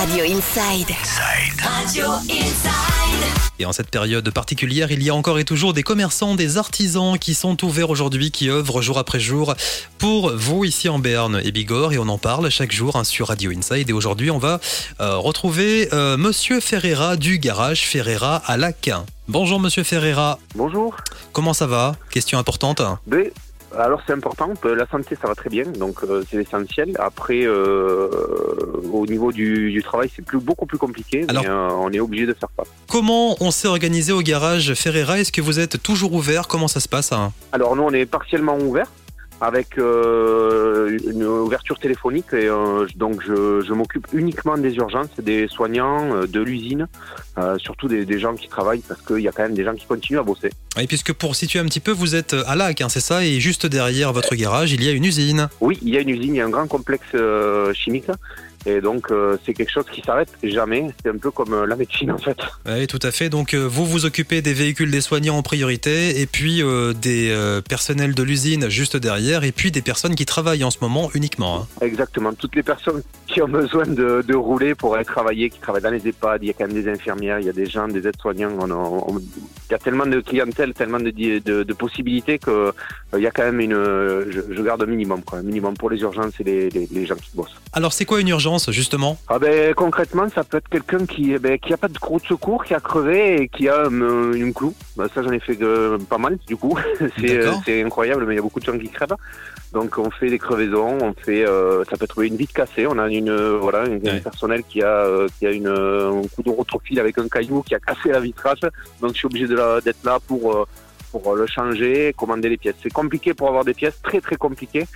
Radio Inside. Radio Inside. Et en cette période particulière, il y a encore et toujours des commerçants, des artisans qui sont ouverts aujourd'hui, qui œuvrent jour après jour pour vous ici en Berne et Bigorre. Et on en parle chaque jour hein, sur Radio Inside. Et aujourd'hui, on va euh, retrouver euh, Monsieur Ferreira du garage Ferreira à Lac. Bonjour Monsieur Ferreira. Bonjour. Comment ça va? Question importante. Ben, alors c'est important, Euh, la santé ça va très bien, donc euh, c'est essentiel. Après, euh, au niveau du, du travail, c'est plus, beaucoup plus compliqué, Alors- mais euh, on est obligé de faire face. Comment on s'est organisé au garage Ferreira Est-ce que vous êtes toujours ouvert? Comment ça se passe hein? Alors nous on est partiellement ouvert avec une ouverture téléphonique et donc je, je m'occupe uniquement des urgences, des soignants, de l'usine, surtout des, des gens qui travaillent parce qu'il y a quand même des gens qui continuent à bosser. Puisque pour situer un petit peu, vous êtes à Lac, hein, c'est ça Et juste derrière votre garage, il y a une usine. Oui, il y a une usine, il y a un grand complexe euh, chimique et donc euh, c'est quelque chose qui s'arrête jamais. C'est un peu comme euh, la médecine en fait. Oui, tout à fait. Donc, euh, vous vous occupez des véhicules des soignants en priorité, et puis des personnels de l'usine juste derrière, et puis des personnes qui travaillent en ce moment uniquement. hein. Exactement. Toutes les personnes qui ont besoin de, de rouler pour aller travailler, qui travaillent dans les EHPAD, il y a quand même des infirmières, il y a des gens, des aides-soignants. On- il y a tellement de clientèle, tellement de, de, de possibilités que euh, il y a quand même une. euh, Je, je garde un minimum, quoi. Un minimum pour les urgences et les, les, les gens qui bossent. Alors, c'est quoi une urgence, justement? Ah ben concrètement, ça peut être quelqu'un qui eh ben, qui a pas de gros de secours, qui a crevé et qui a euh, une clou. Ben, ça j'en ai fait euh, pas mal du coup. c'est incroyable, mais il y a beaucoup de gens qui crèvent. Donc on fait des crevaisons, on fait euh, ça peut être une vitre cassée. On a une euh, voilà une, Ouais. un personnel qui a euh, qui a une un coup de rotophile avec un caillou qui a cassé la vitrage. Donc je suis obligé de d'être là pour euh, pour le changer, commander les pièces. C'est compliqué pour avoir des pièces, très très compliqué.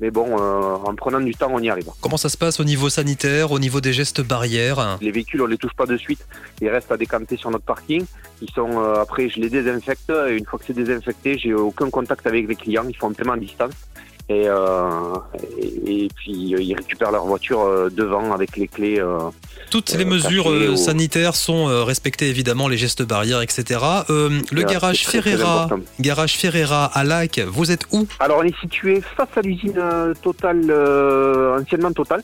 Mais bon, euh, en prenant du temps, on y arrive. Comment ça se passe au niveau sanitaire, au niveau des gestes barrières? Les véhicules, on les touche pas de suite. Ils restent à décanter sur notre parking. Ils sont euh, après, je les désinfecte. Et une fois que c'est désinfecté, j'ai aucun contact avec les clients. Ils font un paiement à distance. Et, euh, et, et puis euh, ils récupèrent leur voiture euh, devant avec les clés. Toutes les mesures sanitaires sont respectées, évidemment, les gestes barrières, etc. Le garage très, Ferreira, garage Ferreira à Lac, vous êtes où? Alors on est situé face à l'usine Total, anciennement Total,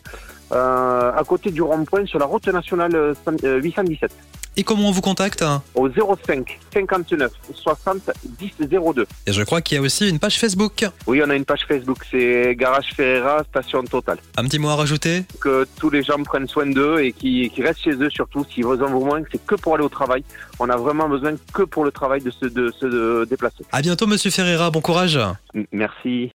euh, à côté du rond-point sur la route nationale euh, cent- euh, 817. Et comment on vous contacte Au 05 59 60 10 02. Et je crois qu'il y a aussi une page Facebook. Oui, on a une page Facebook, c'est Garage Ferreira Station Total. Un petit mot à rajouter Que tous les gens prennent soin d'eux et qui, qui restent chez eux surtout. S'ils vous en moins, c'est que pour aller au travail. On a vraiment besoin que pour le travail de se, de se de déplacer. À bientôt, monsieur Ferreira. Bon courage. M- Merci.